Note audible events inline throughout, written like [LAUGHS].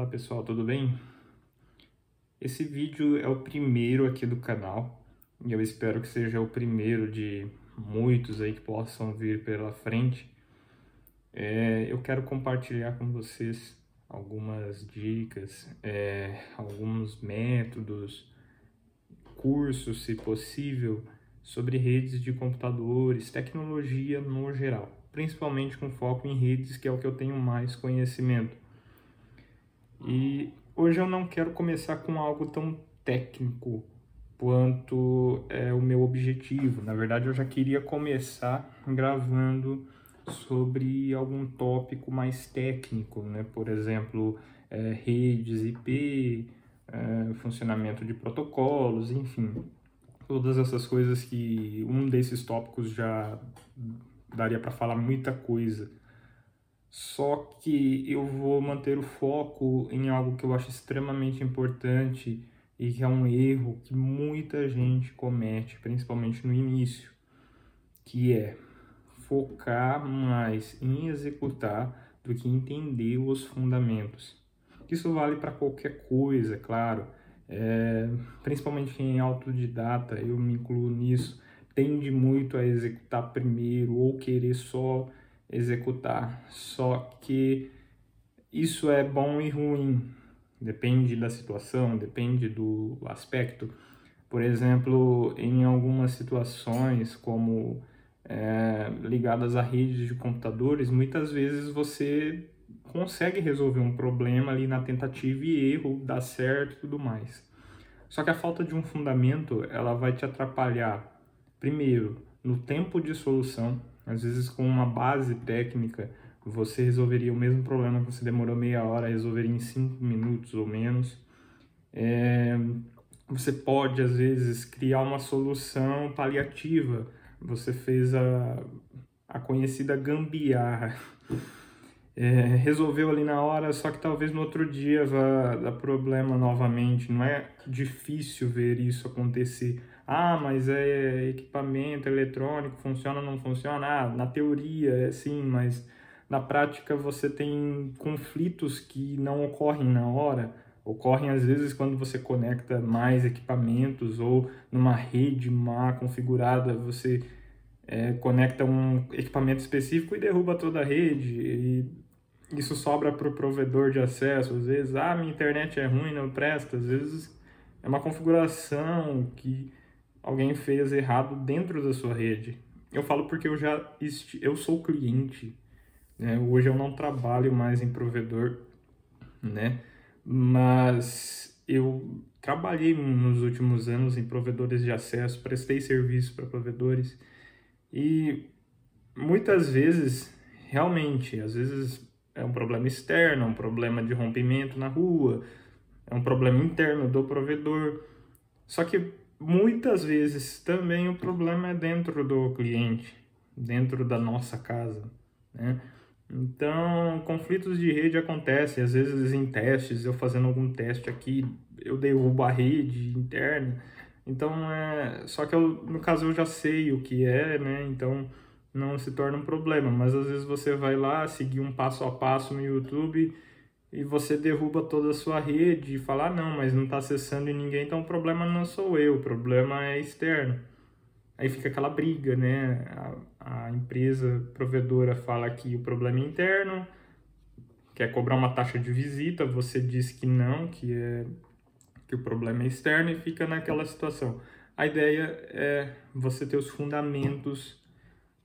Olá pessoal, tudo bem? Esse vídeo é o primeiro aqui do canal e eu espero que seja o primeiro de muitos aí que possam vir pela frente. É, eu quero compartilhar com vocês algumas dicas, é, alguns métodos, cursos, se possível, sobre redes de computadores, tecnologia no geral, principalmente com foco em redes, que é o que eu tenho mais conhecimento. E hoje eu não quero começar com algo tão técnico quanto é o meu objetivo. Na verdade, eu já queria começar gravando sobre algum tópico mais técnico, né? Por exemplo, é, redes IP, é, funcionamento de protocolos, enfim, todas essas coisas que um desses tópicos já daria para falar muita coisa. Só que eu vou manter o foco em algo que eu acho extremamente importante e que é um erro que muita gente comete, principalmente no início, que é focar mais em executar do que entender os fundamentos. Isso vale para qualquer coisa, claro. É, principalmente quem é autodidata, eu me incluo nisso, tende muito a executar primeiro ou querer só executar. Só que isso é bom e ruim, depende da situação, depende do aspecto. Por exemplo, em algumas situações, como é, ligadas a redes de computadores, muitas vezes você consegue resolver um problema ali na tentativa e erro, dá certo e tudo mais. Só que a falta de um fundamento, ela vai te atrapalhar, primeiro, no tempo de solução, às vezes com uma base técnica, você resolveria o mesmo problema que você demorou meia hora, resolveria em cinco minutos ou menos. É, você pode, às vezes, criar uma solução paliativa. Você fez a, a conhecida gambiarra é, resolveu ali na hora, só que talvez no outro dia vá dar problema novamente. Não é difícil ver isso acontecer. Ah, mas é equipamento eletrônico, funciona ou não funciona? Ah, na teoria é sim, mas na prática você tem conflitos que não ocorrem na hora. Ocorrem às vezes quando você conecta mais equipamentos ou numa rede má configurada, você é, conecta um equipamento específico e derruba toda a rede. E isso sobra para o provedor de acesso. Às vezes, ah, minha internet é ruim, não presta. Às vezes é uma configuração que alguém fez errado dentro da sua rede. Eu falo porque eu já eu sou cliente. Né? Hoje eu não trabalho mais em provedor, né? Mas eu trabalhei nos últimos anos em provedores de acesso, prestei serviço para provedores e muitas vezes, realmente, às vezes é um problema externo, é um problema de rompimento na rua, é um problema interno do provedor. Só que muitas vezes também o problema é dentro do cliente, dentro da nossa casa, né? Então, conflitos de rede acontecem, às vezes em testes, eu fazendo algum teste aqui, eu derrubo a rede interna. Então, é, só que eu, no caso eu já sei o que é, né? Então, não se torna um problema, mas às vezes você vai lá seguir um passo a passo no YouTube e você derruba toda a sua rede e fala, ah, não, mas não está acessando em ninguém, então o problema não sou eu, o problema é externo. Aí fica aquela briga, né? A, a empresa provedora fala que o problema é interno, quer cobrar uma taxa de visita, você diz que não, que é que o problema é externo e fica naquela situação. A ideia é você ter os fundamentos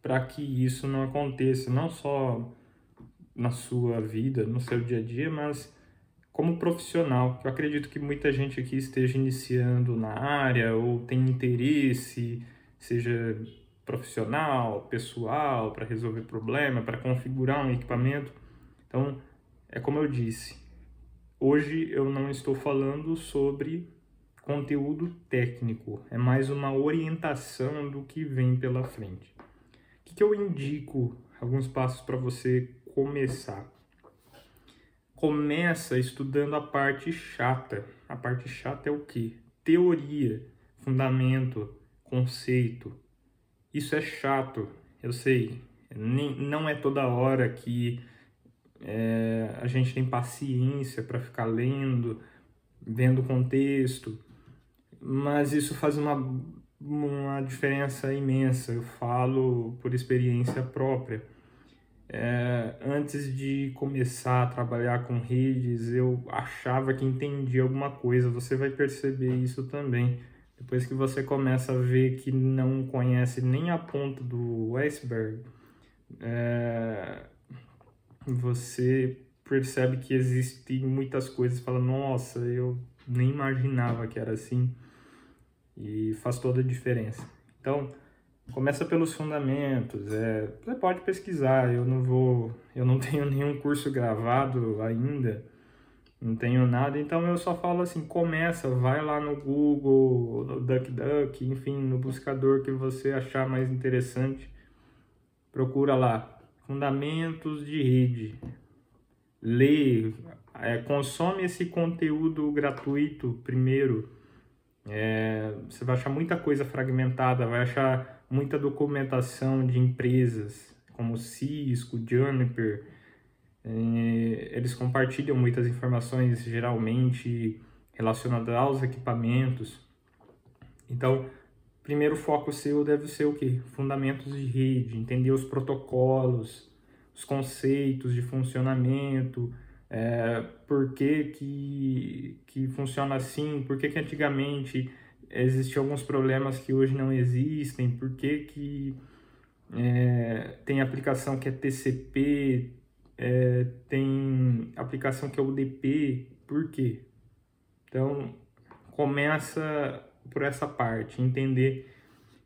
para que isso não aconteça, não só na sua vida, no seu dia a dia, mas como profissional. Eu acredito que muita gente aqui esteja iniciando na área ou tem interesse, seja profissional, pessoal, para resolver problema, para configurar um equipamento. Então, é como eu disse, hoje eu não estou falando sobre conteúdo técnico, é mais uma orientação do que vem pela frente que, que eu indico alguns passos para você começar? Começa estudando a parte chata. A parte chata é o que? Teoria, fundamento, conceito. Isso é chato, eu sei. Nem, não é toda hora que é, a gente tem paciência para ficar lendo, vendo o contexto, mas isso faz uma, uma diferença imensa. Eu falo por experiência própria. É, antes de começar a trabalhar com redes, eu achava que entendia alguma coisa. Você vai perceber isso também. Depois que você começa a ver que não conhece nem a ponta do iceberg, é, você percebe que existem muitas coisas. Fala, nossa, eu nem imaginava que era assim. E faz toda a diferença. Então, Começa pelos fundamentos. É, você pode pesquisar. Eu não vou, eu não [LAUGHS] tenho nenhum curso gravado ainda, não tenho nada. Então eu só falo assim: começa, vai lá no Google, no DuckDuck, enfim, no buscador que você achar mais interessante. Procura lá, fundamentos de rede. Lê, é, consome esse conteúdo gratuito primeiro. É, você vai achar muita coisa fragmentada, vai achar muita documentação de empresas como Cisco, Juniper. É, eles compartilham muitas informações geralmente relacionadas aos equipamentos. Então, primeiro foco seu deve ser o que? Fundamentos de rede, entender os protocolos, os conceitos de funcionamento, é, por que, que, que funciona assim, por que, que antigamente existiam alguns problemas que hoje não existem, por que, que é, tem aplicação que é TCP, é, tem aplicação que é UDP, por quê? Então, começa por essa parte, entender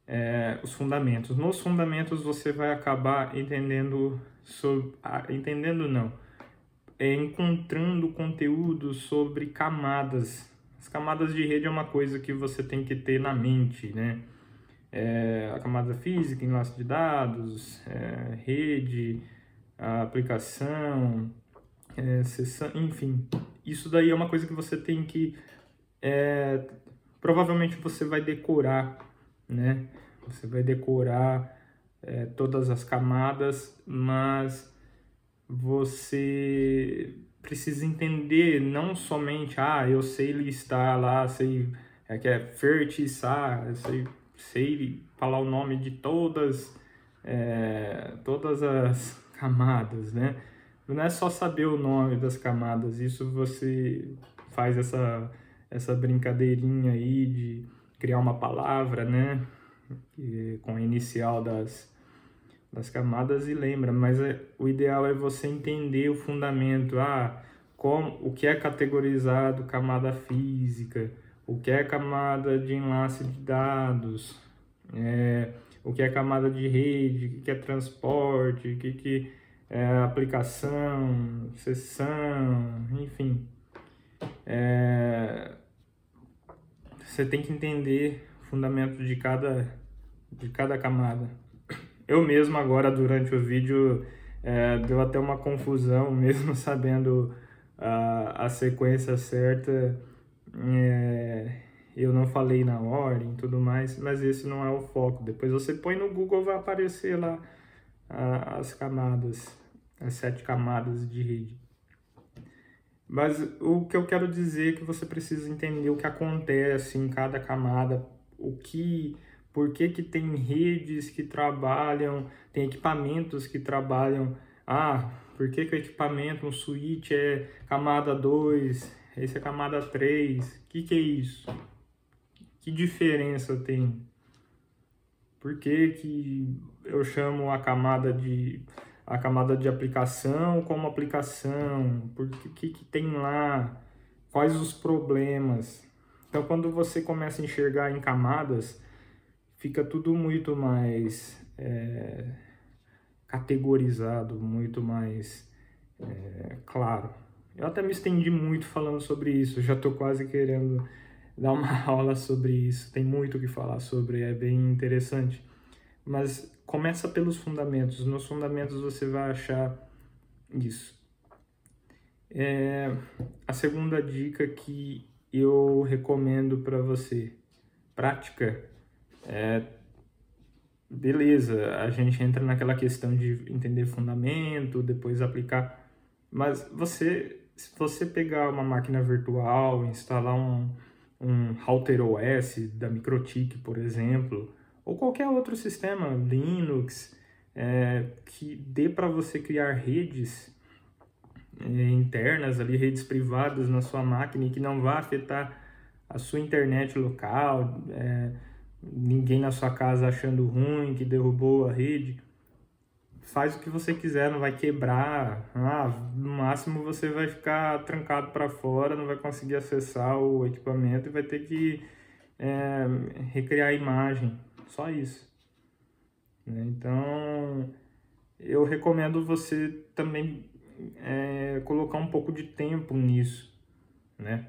é, os fundamentos. Nos fundamentos você vai acabar entendendo, sobre, entendendo não, é, encontrando conteúdo sobre camadas as camadas de rede é uma coisa que você tem que ter na mente, né? É, a camada física, enlace de dados, é, rede, aplicação, é, sessão, enfim. Isso daí é uma coisa que você tem que... É, provavelmente você vai decorar, né? Você vai decorar é, todas as camadas, mas você precisa entender não somente, ah, eu sei listar lá, sei é que é fertizar, sei, sei falar o nome de todas, é, todas as [LAUGHS] camadas, né? Não é só saber o nome das camadas, isso você faz essa, essa brincadeirinha aí de criar uma palavra, né? com a inicial das, das camadas e lembra, mas é, o ideal é você entender o fundamento, ah, como, o que é categorizado camada física, o que é camada de enlace de dados, é, o que é camada de rede, o que é transporte, o que, que é aplicação, sessão, enfim. É, você tem que entender o fundamento de cada, de cada camada. Eu mesmo agora, durante o vídeo, é, deu até uma confusão, [LAUGHS] mesmo sabendo a, a sequência certa, é, eu não falei na ordem e tudo mais, mas esse não é o foco. Depois você põe no Google, vai aparecer lá a, as camadas, as sete camadas de rede. Mas o que eu quero dizer é que você precisa entender o que acontece em cada camada, o que por que, que tem redes que trabalham, tem equipamentos que trabalham. Ah, por que, que o equipamento, um switch é camada 2, esse é camada 3? O que, que é isso? Que diferença tem? Por que, que eu chamo a camada de a camada de aplicação como aplicação? Por que, que, que tem lá? Quais os problemas? Então, quando você começa a enxergar em camadas, fica tudo muito mais é, categorizado, muito mais é, claro. Eu até me estendi muito falando sobre isso, já estou quase querendo dar uma [LAUGHS] aula sobre isso, tem muito o que falar sobre, é bem interessante. Mas começa pelos fundamentos, nos fundamentos você vai achar isso. É, a segunda dica que eu recomendo para você, prática, é, beleza, a gente entra naquela questão de entender fundamento, depois aplicar, Mas você, se você pegar uma máquina virtual, instalar um, um Router OS da Microtik, por exemplo, ou qualquer outro sistema, Linux, é, que dê para você criar redes é, internas ali, redes privadas na sua máquina e que não vá afetar a sua internet local, é, ninguém na sua casa achando ruim, que derrubou a rede. Faz o que você quiser, não vai quebrar. Ah, no máximo você vai ficar trancado para fora, não vai conseguir acessar o equipamento e vai ter que é, recriar a imagem. Só isso. Né? Então, eu recomendo você também é, colocar um pouco de tempo nisso, né?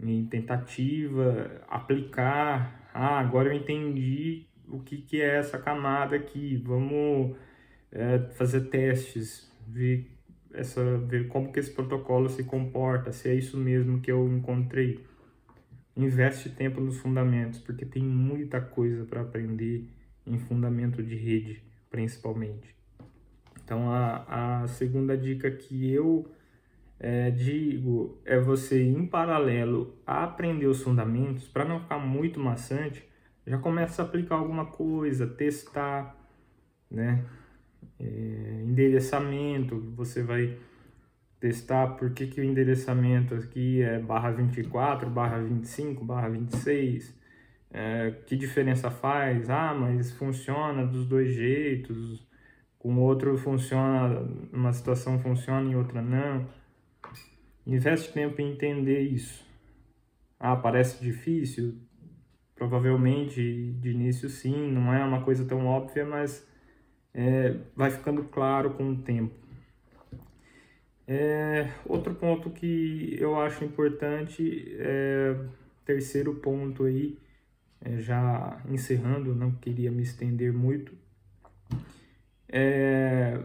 Em tentativa, aplicar. Ah, agora eu entendi o que, que é essa camada aqui. Vamos é, fazer testes, ver, essa, ver como que esse protocolo se comporta, se é isso mesmo que eu encontrei. Investe tempo nos fundamentos, porque tem muita coisa para aprender em fundamento de rede, principalmente. Então, a, a segunda dica que eu é, digo é você, em paralelo, aprender os fundamentos, para não ficar muito maçante, já começa a aplicar alguma coisa, testar, né? É, endereçamento, você vai testar por que, que o endereçamento aqui é barra 24, barra 25, barra 26, é, que diferença faz? Ah, mas funciona dos dois jeitos, com outro funciona, uma situação funciona e outra não. Investe tempo em entender isso. Ah, parece difícil? Provavelmente de início sim, não é uma coisa tão óbvia, mas é, vai ficando claro com o tempo. É, outro ponto que eu acho importante é terceiro ponto aí, é, já encerrando, não queria me estender muito, é,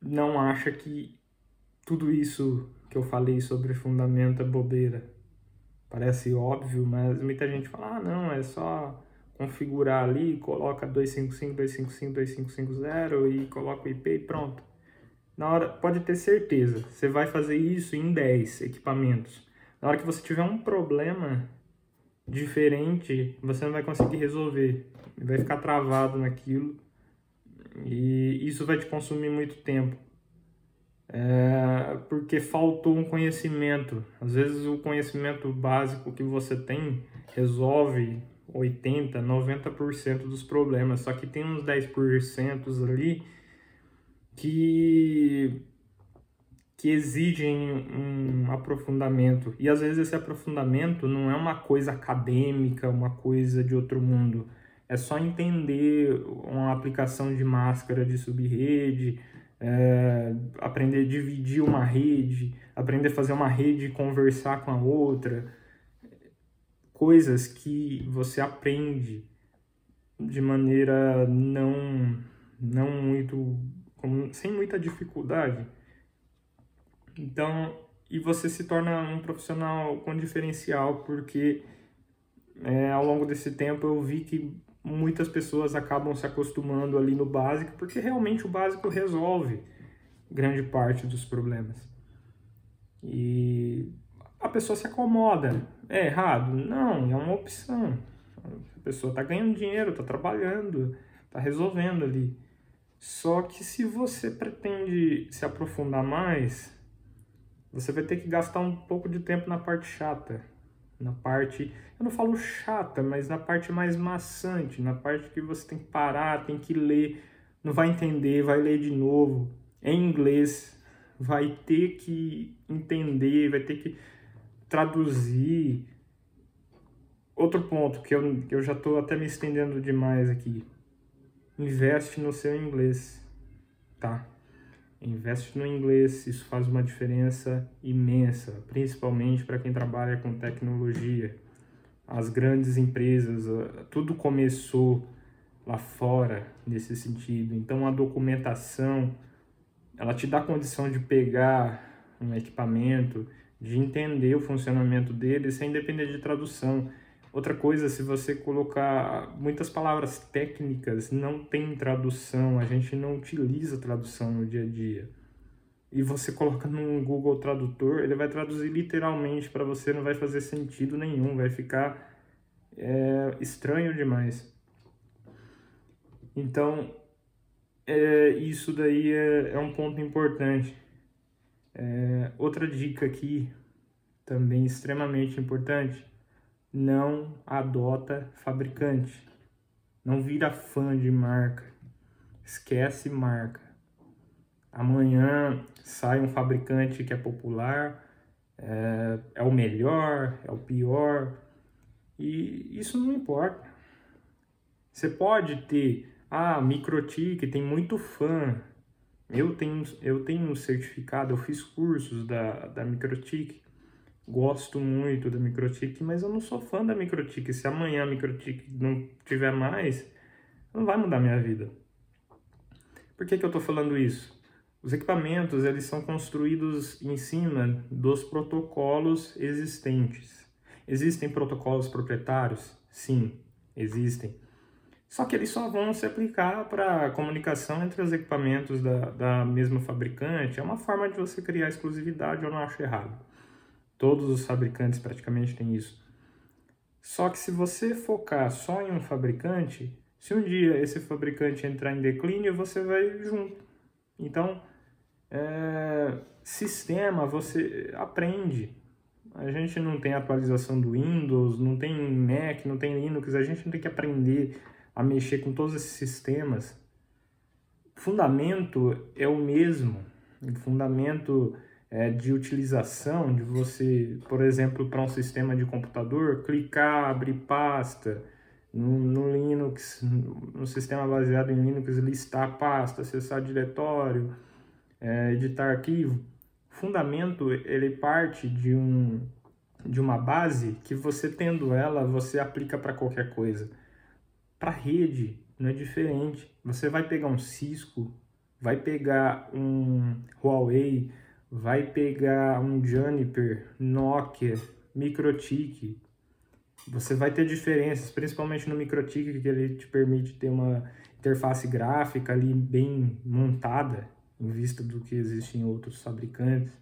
não acha que tudo isso que eu falei sobre fundamento é bobeira. Parece óbvio, mas muita gente fala, ah, não, é só configurar ali, coloca 255, 255, 2550 e coloca o IP e pronto. Na hora, pode ter certeza, você vai fazer isso em 10 equipamentos. Na hora que você tiver um problema diferente, você não vai conseguir resolver. Vai ficar travado naquilo e isso vai te consumir muito tempo. É, porque faltou um conhecimento. Às vezes o conhecimento básico que você tem resolve 80, 90% dos problemas, só que tem uns 10% ali que que exigem um aprofundamento. E às vezes esse aprofundamento não é uma coisa acadêmica, uma coisa de outro mundo é só entender uma aplicação de máscara de subrede, é, aprender a dividir uma rede, aprender a fazer uma rede e conversar com a outra. Coisas que você aprende de maneira não, não muito, sem muita dificuldade. Então, e você se torna um profissional com diferencial, porque é, ao longo desse tempo eu vi que muitas pessoas acabam se acostumando ali no básico, porque realmente o básico resolve grande parte dos problemas. E a pessoa se acomoda. É errado? Não, é uma opção. A pessoa está ganhando dinheiro, está trabalhando, está resolvendo ali. Só que se você pretende se aprofundar mais, você vai ter que gastar um pouco de tempo na parte chata, na parte, eu não falo chata, mas na parte mais maçante, na parte que você tem que parar, tem que ler, não vai entender, vai ler de novo, em inglês, vai ter que entender, vai ter que traduzir. Outro ponto que eu, que eu já estou até me estendendo demais aqui. Investe no seu inglês, tá? Investe no inglês, isso faz uma diferença imensa, principalmente para quem trabalha com tecnologia. As grandes empresas, ah, tudo começou lá fora nesse sentido. Então a documentação, ela te dá condição de pegar um equipamento, de entender o funcionamento dele sem depender de tradução. Outra coisa, se você colocar muitas palavras técnicas, não tem tradução, a gente não utiliza tradução no dia a dia. e você coloca no Google Tradutor, ele vai traduzir literalmente para você, não vai fazer sentido nenhum, vai ficar é, estranho demais. Então, é, isso daí é, é um ponto importante. É, outra dica aqui, também extremamente importante, não adota fabricante. Não vira fã de marca. Esquece marca. Amanhã sai um fabricante que é popular, é, é o melhor, é o pior, e isso não importa. Você pode ter, ah, Microtik tem muito fã. Eu tenho, eu tenho um certificado, eu fiz cursos da, da Microtik, gosto muito da Microtik, mas eu não sou fã da Microtik. Se amanhã a Microtik não tiver mais, não vai mudar minha vida. Por que, que eu estou falando isso? Os equipamentos eles são construídos em cima dos protocolos existentes. Existem protocolos proprietários? Sim, existem. Só que eles só vão se aplicar para comunicação entre os equipamentos da, da mesma fabricante. É uma forma de você criar exclusividade, eu não acho errado. Todos os fabricantes praticamente têm isso. Só que se você focar só em um fabricante, se um dia esse fabricante entrar em declínio, você vai junto. Então, é, sistema você aprende. A gente não tem atualização do Windows, não tem Mac, não tem Linux, a gente não tem que aprender a mexer com todos esses sistemas. Fundamento é o mesmo. Fundamento é, de utilização, de você, por exemplo, para um sistema de computador, clicar, abrir pasta, no, no, Linux, no sistema baseado em Linux, listar pasta, acessar diretório, é, editar arquivo fundamento ele parte de um de uma base que você tendo ela você aplica para qualquer coisa. Para rede não é diferente. Você vai pegar um Cisco, vai pegar um Huawei, vai pegar um Juniper, Nokia, Microtik. Você vai ter diferenças, principalmente no Microtik, que ele te permite ter uma interface gráfica ali bem montada em vista do que existe em outros fabricantes.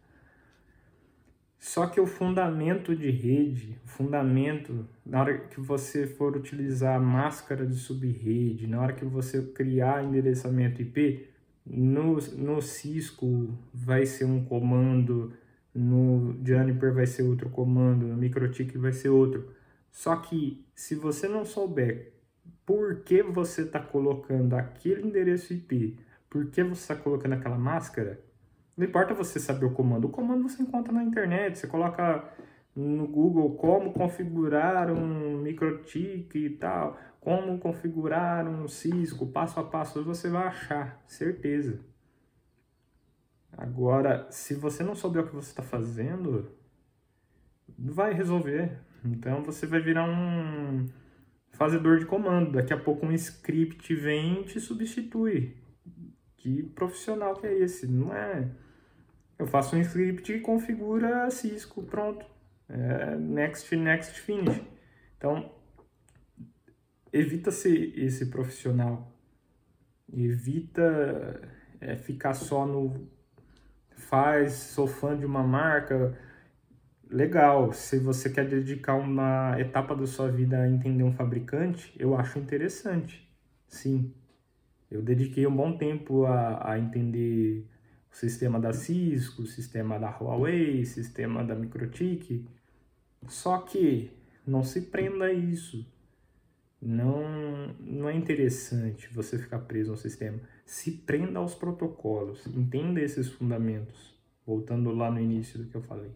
Só que o fundamento de rede, o fundamento, na hora que você for utilizar máscara de subrede, na hora que você criar endereçamento IP, no, no Cisco vai ser um comando, no Juniper vai ser outro comando, no MikroTik vai ser outro. Só que se você não souber por que você está colocando aquele endereço IP por que você está colocando aquela máscara, não importa você saber o comando. O comando você encontra na internet. Você coloca no Google como configurar um microtik e tal, como configurar um Cisco, passo a passo, você vai achar, certeza. Agora, se você não souber o que você está fazendo, vai resolver. Então você vai virar um fazedor de comando. Daqui a pouco um script vem e te substitui. Que profissional que é esse? Não é. Eu faço um script e configura Cisco, pronto. É next, next, finish. Então, evita-se esse profissional. Evita é, ficar só no faz, sou fã de uma marca. Legal, se você quer dedicar uma etapa da sua vida a entender um fabricante, eu acho interessante, sim. Eu dediquei um bom tempo a, a entender o sistema da Cisco, o sistema da Huawei, o sistema da Microtik. Só que não se prenda a isso. Não, não é interessante você ficar preso ao sistema. Se prenda aos protocolos, entenda esses fundamentos. Voltando lá no início do que eu falei.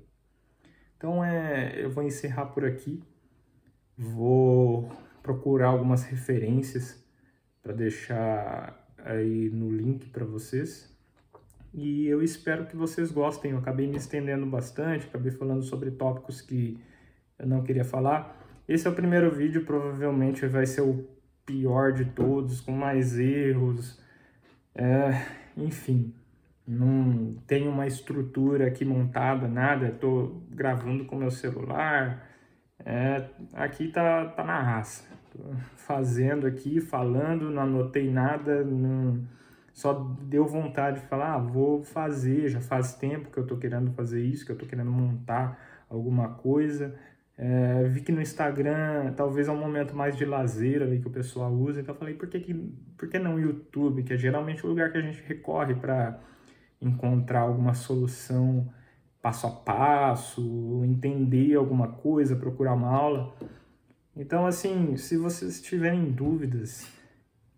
Então é, eu vou encerrar por aqui. Vou procurar algumas referências para deixar aí no link para vocês. E eu espero que vocês gostem. Eu acabei me estendendo bastante, acabei falando sobre tópicos que eu não queria falar. Esse é o primeiro vídeo, provavelmente vai ser o pior de todos, com mais erros. É, enfim, não tenho uma estrutura aqui montada, nada. Estou gravando com meu celular. É, aqui tá, tá na raça fazendo aqui, falando, não anotei nada, não... só deu vontade de falar, ah, vou fazer, já faz tempo que eu estou querendo fazer isso, que eu estou querendo montar alguma coisa. É, vi que no Instagram talvez é um momento mais de lazer ali que o pessoal usa, então falei, por que, que, por que não o YouTube, que é geralmente o lugar que a gente recorre para encontrar alguma solução passo a passo, entender alguma coisa, procurar uma aula. Então, assim, se vocês tiverem dúvidas,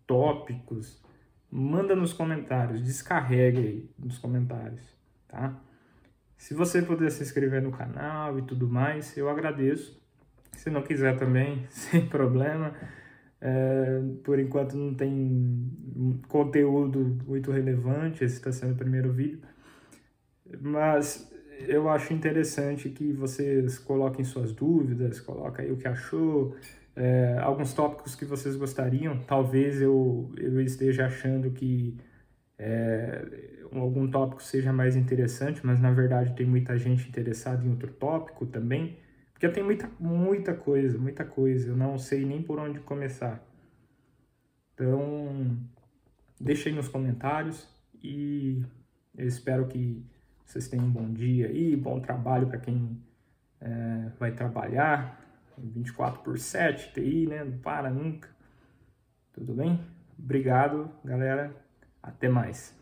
tópicos, manda nos comentários, descarrega aí nos comentários, tá? Se você puder se inscrever no canal e tudo mais, eu agradeço. Se não quiser também, [LAUGHS] sem problema. É, por enquanto não tem conteúdo muito relevante, esse está sendo o primeiro vídeo. Mas eu acho interessante que vocês coloquem suas dúvidas, coloquem aí o que achou, é, alguns tópicos que vocês gostariam. Talvez eu, eu esteja achando que é, algum tópico seja mais interessante, mas na verdade tem muita gente interessada em outro tópico também, porque tem muita, muita coisa, muita coisa, eu não sei nem por onde começar. Então, deixem nos comentários e eu espero que vocês tenham um bom dia aí, bom trabalho para quem é, vai trabalhar, 24 por 7, TI, né? Não para nunca. Tudo bem? Obrigado, galera. Até mais.